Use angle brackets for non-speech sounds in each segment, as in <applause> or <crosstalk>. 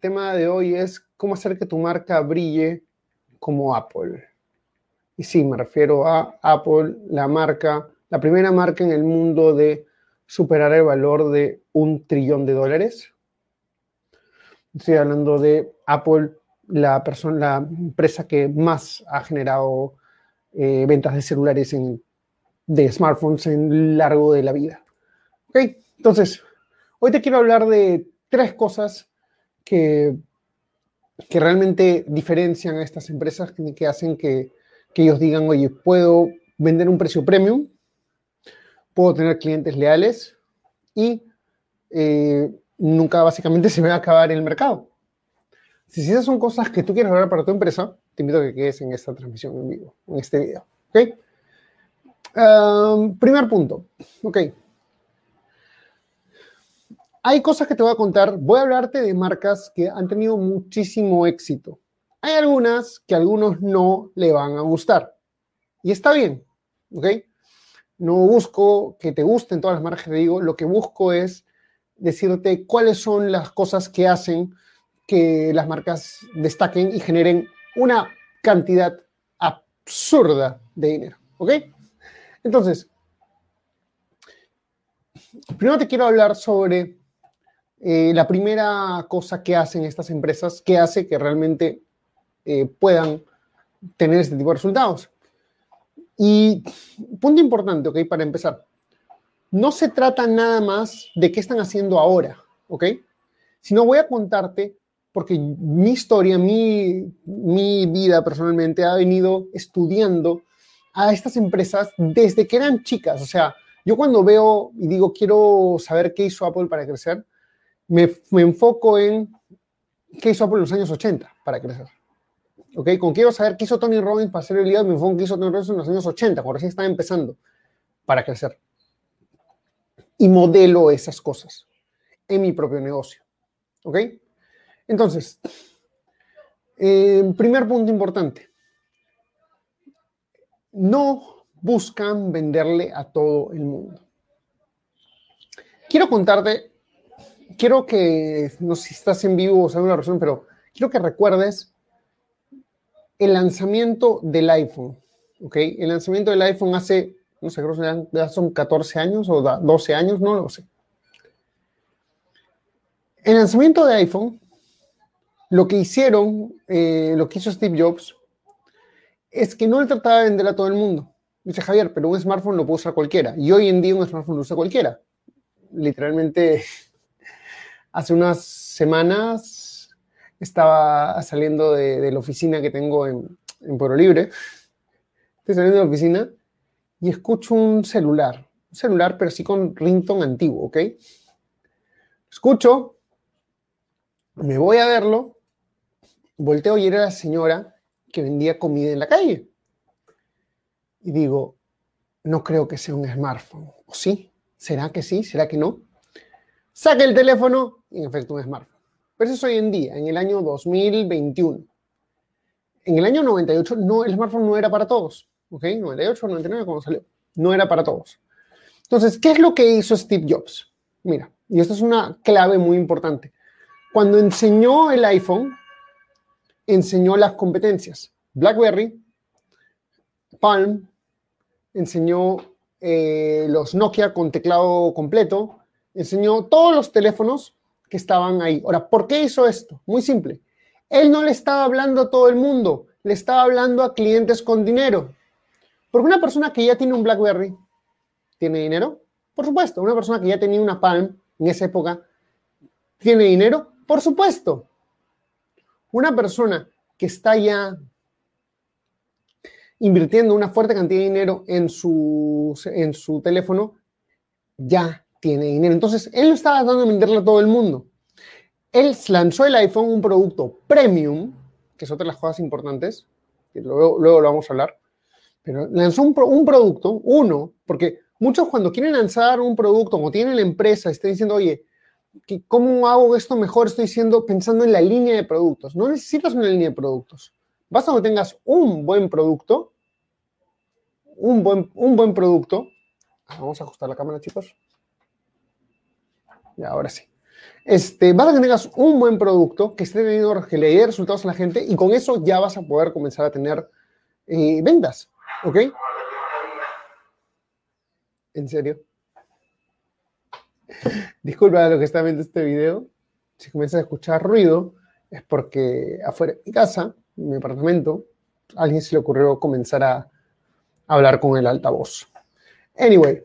tema de hoy es cómo hacer que tu marca brille como Apple. Y sí, me refiero a Apple, la marca, la primera marca en el mundo de superar el valor de un trillón de dólares. Estoy hablando de Apple, la, persona, la empresa que más ha generado eh, ventas de celulares, de smartphones en largo de la vida. Ok, entonces, hoy te quiero hablar de tres cosas que, que realmente diferencian a estas empresas que, hacen que, ellos digan, oye, puedo vender un precio premium, puedo tener clientes leales y eh, nunca básicamente <laughs> se me va a acabar el mercado. Si esas son cosas que tú quieres lograr para tu empresa, te invito a que quedes en esta transmisión en vivo, en este video. ¿Ok? primer punto. Ok hay cosas que te voy a contar. Voy a hablarte de marcas que han tenido muchísimo éxito. Hay algunas que a algunos no le van a gustar. Y está bien, ¿ok? No busco que te gusten todas las marcas que te digo. Lo que busco es decirte cuáles son las cosas que hacen que las marcas destaquen y generen una cantidad absurda de dinero, ¿ok? Entonces, primero te quiero hablar sobre eh, la primera cosa que hacen estas empresas, que hace que realmente eh, puedan tener este tipo de resultados. Y punto importante, ¿ok? Para empezar, no se trata nada más de qué están haciendo ahora, ¿ok? Sino voy a contarte, porque mi historia, mi, mi vida personalmente ha venido estudiando a estas empresas desde que eran chicas. O sea, yo cuando veo y digo, quiero saber qué hizo Apple para crecer, me, enfoco en qué hizo Apple en los años 80 para crecer. ¿Ok? Con quiero saber qué hizo Tony Robbins para hacer realidad, me enfoco en qué hizo Tony Robbins en los años 80, cuando recién estaba empezando para crecer. Y modelo esas cosas en mi propio negocio. ¿Ok? Entonces, eh, primer punto importante. No buscan venderle a todo el mundo. Quiero contarte quiero que, no sé si estás en vivo o sabes una razón, pero quiero que recuerdes el lanzamiento del iPhone, ¿ok? El lanzamiento del iPhone hace, no sé, creo que son 14 años o 12 años, no lo sé. El lanzamiento de iPhone, lo que hicieron, eh, lo que hizo Steve Jobs, es que no le trataba de vender a todo el mundo. Dice Javier, pero un smartphone lo puede usar cualquiera. Y hoy en día un smartphone lo usa cualquiera. Literalmente Hace unas semanas estaba saliendo de, la oficina que tengo en, en Pueblo Libre. Estoy saliendo de la oficina y escucho un celular. Un celular, pero sí con ringtone antiguo, ¿ok? Escucho, me voy a verlo, volteo y era la señora que vendía comida en la calle. Y digo, no creo que sea un smartphone. ¿O sí? ¿Será que sí? ¿Será que no? Saca el teléfono en efecto un smartphone. Pero eso es hoy en día, en el año 2021. En el año 98 no, el smartphone no era para todos. ¿Ok? 98, 99 cuando salió. No era para todos. Entonces, ¿qué es lo que hizo Steve Jobs? Mira, y esto es una clave muy importante. Cuando enseñó el iPhone, enseñó las competencias. BlackBerry, Palm, enseñó eh, los Nokia con teclado completo, enseñó todos los teléfonos que estaban ahí. Ahora, ¿por qué hizo esto? Muy simple. Él no le estaba hablando a todo el mundo, le estaba hablando a clientes con dinero. Porque una persona que ya tiene un BlackBerry, ¿tiene dinero? Por supuesto. Una persona que ya tenía una Palm en esa época, ¿tiene dinero? Por supuesto. Una persona que está ya invirtiendo una fuerte cantidad de dinero en su, en su teléfono, ya tiene dinero. Entonces, él no estaba dando a venderle a todo el mundo. él lanzó el iPhone, un producto premium, que es otra de las cosas importantes, que luego, luego lo vamos a hablar, pero lanzó un, un, producto, uno, porque muchos cuando quieren lanzar un producto o tienen la empresa, están diciendo, oye, ¿cómo hago esto mejor? Estoy diciendo, pensando en la línea de productos. No necesitas una línea de productos. Basta que tengas un buen producto, un buen, un buen producto. Vamos a ajustar la cámara, chicos. Y ahora sí. Este, basta que tengas un buen producto que esté teniendo, que le dé resultados a la gente y con eso ya vas a poder comenzar a tener eh, ventas. ¿Ok? ¿En serio? <laughs> Disculpa a los que están viendo este video. Si comienzas a escuchar ruido, es porque afuera de mi casa, en mi apartamento, a alguien se le ocurrió comenzar a hablar con el altavoz. Anyway,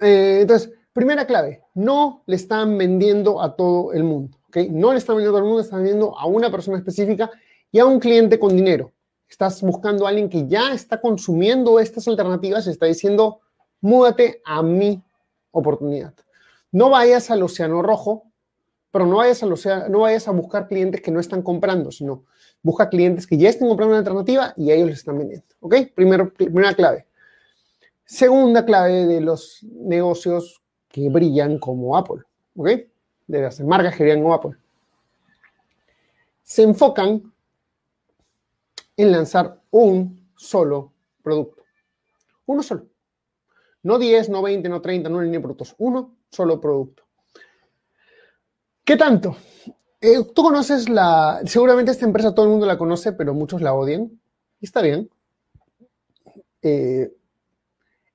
eh, entonces, primera clave, no le están vendiendo a todo el mundo. ¿okay? No le están vendiendo a todo el mundo, están vendiendo a una persona específica y a un cliente con dinero. Estás buscando a alguien que ya está consumiendo estas alternativas y está diciendo, múdate a mi oportunidad. No vayas al océano rojo, pero no vayas, al océano, no vayas a buscar clientes que no están comprando, sino busca clientes que ya estén comprando una alternativa y a ellos les están vendiendo. ¿Ok? Primero, primera clave. Segunda clave de los negocios que brillan como Apple. ¿Ok? De las marcas que brillan como Apple. Se enfocan en lanzar un solo producto. Uno solo. No 10, no 20, no 30, no de productos. Uno solo producto. ¿Qué tanto? Eh, tú conoces la, seguramente esta empresa todo el mundo la conoce, pero muchos la odian. Y está bien. Eh,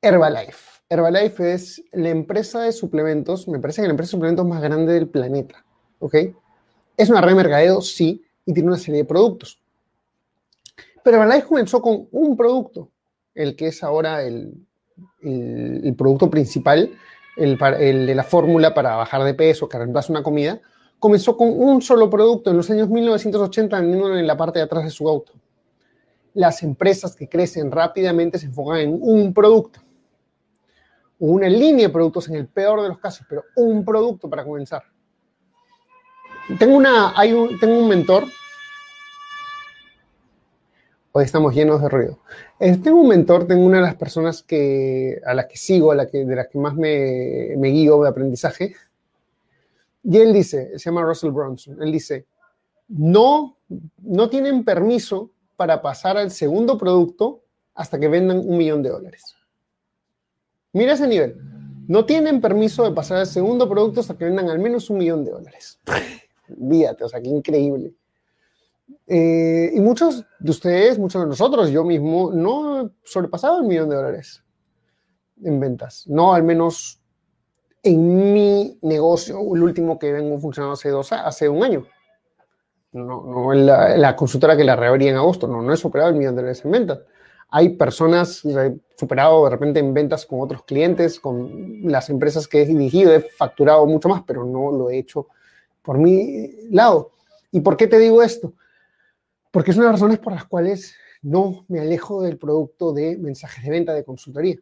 Herbalife. Herbalife es la empresa de suplementos, me parece que la empresa de suplementos más grande del planeta. ¿Ok? Es una red de mercadeo, sí, y tiene una serie de productos. Pero Herbalife comenzó con un producto, el que es ahora el, producto principal, el, de la fórmula para bajar de peso, que reemplaza una comida, comenzó con un solo producto en los años 1980 vendiéndolo en la parte de atrás de su auto. Las empresas que crecen rápidamente se enfocan en un producto, una línea de productos en el peor de los casos, pero un producto para comenzar. Tengo, una, hay un, tengo un mentor Hoy estamos llenos de ruido. Tengo un mentor, tengo una de las personas que, a las que sigo, a de las que más me, me guío de aprendizaje. Y él dice, se llama Russell Bronson, él dice, no, no tienen permiso para pasar al segundo producto hasta que vendan un millón de dólares. Mira ese nivel. No tienen permiso de pasar al segundo producto hasta que vendan al menos un millón de dólares. <laughs> Víate, o sea, qué increíble. Eh, y muchos de ustedes, muchos de nosotros, yo mismo, no he sobrepasado el millón de dólares en ventas. No, al menos en mi negocio, el último que vengo funcionando hace, dos, hace un año. No, no la, la consultora que la reabrí en agosto, no, no he superado el millón de dólares en ventas. Hay personas superado de repente en ventas con otros clientes, con las empresas que he dirigido, he facturado mucho más, pero no lo he hecho por mi lado. ¿Y por qué te digo esto? Porque es una de las razones por las cuales no me alejo del producto de mensajes de venta de consultoría.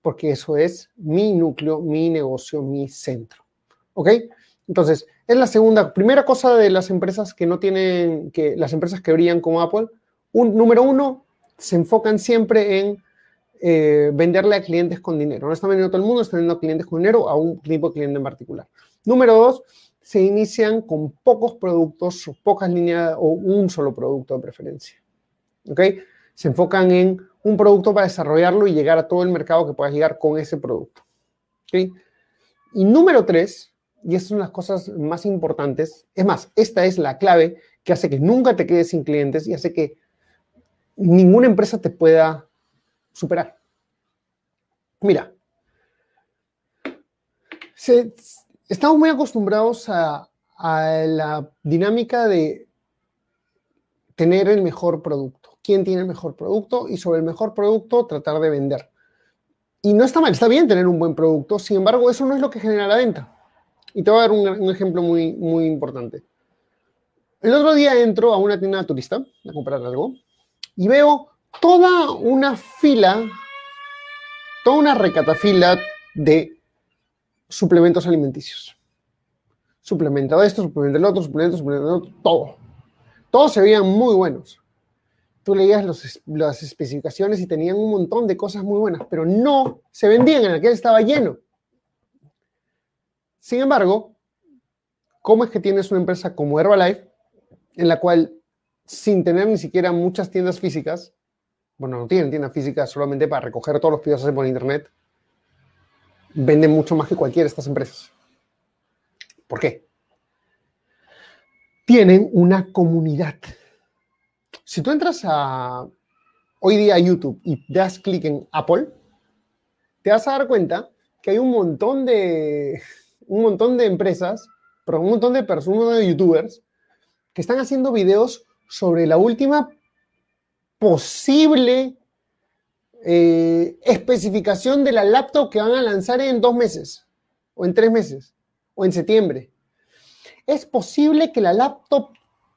Porque eso es mi núcleo, mi negocio, mi centro. ¿Ok? Entonces, es la segunda, primera cosa de las empresas que no tienen, que las empresas que brillan como Apple. Un, número uno, se enfocan siempre en eh, venderle a clientes con dinero. No están vendiendo todo el mundo, están vendiendo a clientes con dinero a un tipo de cliente en particular. Número dos, se inician con pocos productos pocas líneas o un solo producto de preferencia. ¿Ok? Se enfocan en un producto para desarrollarlo y llegar a todo el mercado que puedas llegar con ese producto. ¿Ok? Y número tres, y estas son las cosas más importantes, es más, esta es la clave que hace que nunca te quedes sin clientes y hace que ninguna empresa te pueda superar. Mira, estamos muy acostumbrados a, la dinámica de tener el mejor producto. ¿Quién tiene el mejor producto? Y sobre el mejor producto tratar de vender. Y no está mal, está bien tener un buen producto, sin embargo, eso no es lo que genera la venta. Y te voy a dar un, ejemplo muy, muy importante. El otro día entro a una tienda turista a comprar algo y veo toda una fila, toda una recatafila de suplementos alimenticios. suplemento esto, suplemento el otro, suplemento, suplemento el otro, todo. Todos se veían muy buenos. Tú leías las especificaciones y tenían un montón de cosas muy buenas, pero no se vendían, en aquel estaba lleno. Sin embargo, ¿cómo es que tienes una empresa como Herbalife, en la cual, sin tener ni siquiera muchas tiendas físicas, bueno, no tienen tiendas físicas solamente para recoger todos los pedidos que por internet, venden mucho más que cualquiera de estas empresas? ¿Por qué? Tienen una comunidad. Si tú entras a hoy día a YouTube y das clic en Apple, te vas a dar cuenta que hay un montón de, un montón de empresas, pero un montón de personas, de youtubers, que están haciendo videos sobre la última posible eh, especificación de la laptop que van a lanzar en dos meses, o en tres meses, o en septiembre. Es posible que la laptop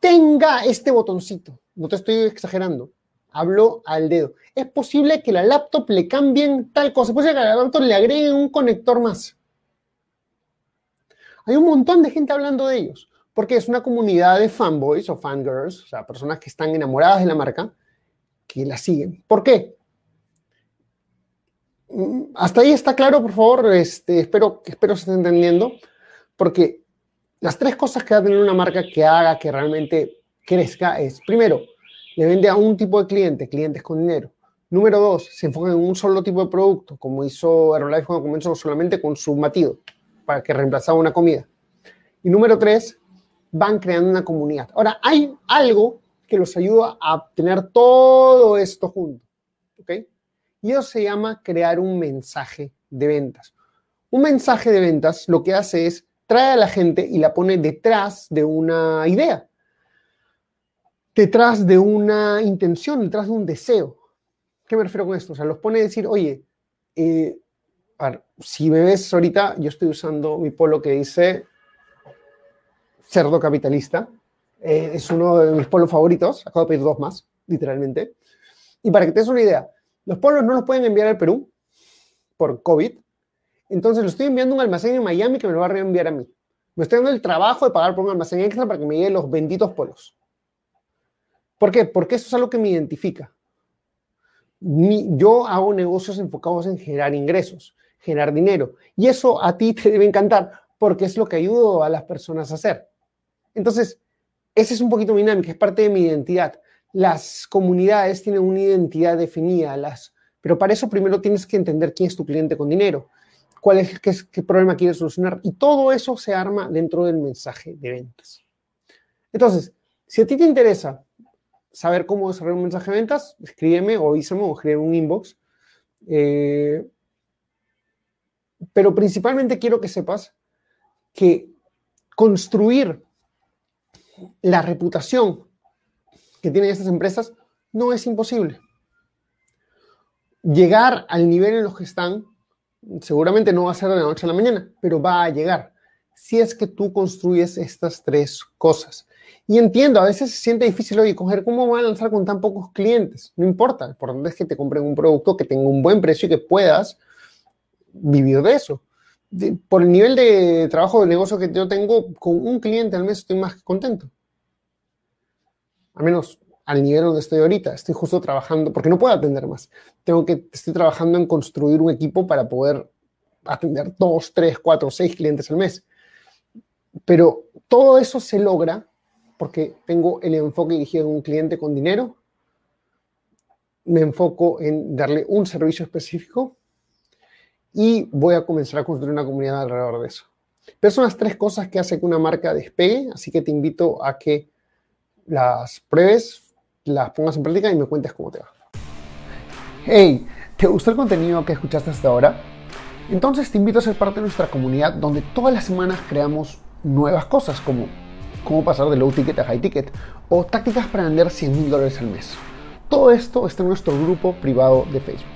tenga este botoncito. No te estoy exagerando. Hablo al dedo. Es posible que la laptop le cambien tal cosa. Es posible que a la laptop le agreguen un conector más. Hay un montón de gente hablando de ellos, porque es una comunidad de fanboys o fangirls, o sea, personas que están enamoradas de la marca, que la siguen. ¿Por qué? Mm, hasta ahí está claro, por favor. Este, espero, espero se esté entendiendo, porque las tres cosas que va a tener una marca que haga que realmente crezca es, primero, le vende a un tipo de cliente, clientes con dinero. Número dos, se enfoca en un solo tipo de producto, como hizo Aerolife cuando comenzó solamente con su batido para que reemplazaba una comida. Y número tres, van creando una comunidad. Ahora, hay algo que los ayuda a tener todo esto junto. ¿Ok? Y eso se llama crear un mensaje de ventas. Un mensaje de ventas lo que hace es trae a la gente y la pone detrás de una idea, detrás de una intención, detrás de un deseo. ¿Qué me refiero con esto? O sea, los pone a decir, oye, eh, si me ves ahorita, yo estoy usando mi polo que dice cerdo capitalista. Eh, es uno de mis polos favoritos. Acabo de pedir dos más, literalmente. Y para que te des una idea, los polos no los pueden enviar al Perú por COVID. Entonces lo estoy enviando a un almacén en Miami que me lo va a reenviar a mí. Me estoy dando el trabajo de pagar por un almacén extra para que me lleguen los benditos polos. ¿Por qué? Porque eso es algo que me identifica. yo hago negocios enfocados en generar ingresos generar dinero. Y eso a ti te debe encantar porque es lo que ayudo a las personas a hacer. Entonces, ese es un poquito mi dinámica, es parte de mi identidad. Las comunidades tienen una identidad definida, las, pero para eso primero tienes que entender quién es tu cliente con dinero, cuál es qué, qué problema quieres solucionar y todo eso se arma dentro del mensaje de ventas. Entonces, si a ti te interesa saber cómo desarrollar un mensaje de ventas, escríbeme o avísame o escríbeme un inbox. Eh, pero principalmente quiero que sepas que construir la reputación que tienen estas empresas no es imposible. Llegar al nivel en los que están seguramente no va a ser de la noche a la mañana, pero va a llegar si es que tú construyes estas tres cosas. Y entiendo, a veces se siente difícil, oye, coger cómo van a lanzar con tan pocos clientes. No importa, lo importante es que te compren un producto que tenga un buen precio y que puedas vivir de eso. Por el nivel de trabajo de negocio que yo tengo, con un cliente al mes estoy más que contento. Al menos al nivel donde estoy ahorita. Estoy justo trabajando, porque no puedo atender más. Tengo que, estoy trabajando en construir un equipo para poder atender dos, tres, cuatro, seis clientes al mes. Pero todo eso se logra porque tengo el enfoque dirigido a un cliente con dinero, me enfoco en darle un servicio específico y voy a comenzar a construir una comunidad alrededor de eso. Pero son las tres cosas que hacen que una marca despegue, así que te invito a que las pruebes, las pongas en práctica y me cuentes cómo te va. Hey, ¿te gustó el contenido que escuchaste hasta ahora? Entonces te invito a ser parte de nuestra comunidad donde todas las semanas creamos nuevas cosas como cómo pasar de low ticket a high ticket o tácticas para vender 100 mil dólares al mes. Todo esto está en nuestro grupo privado de Facebook.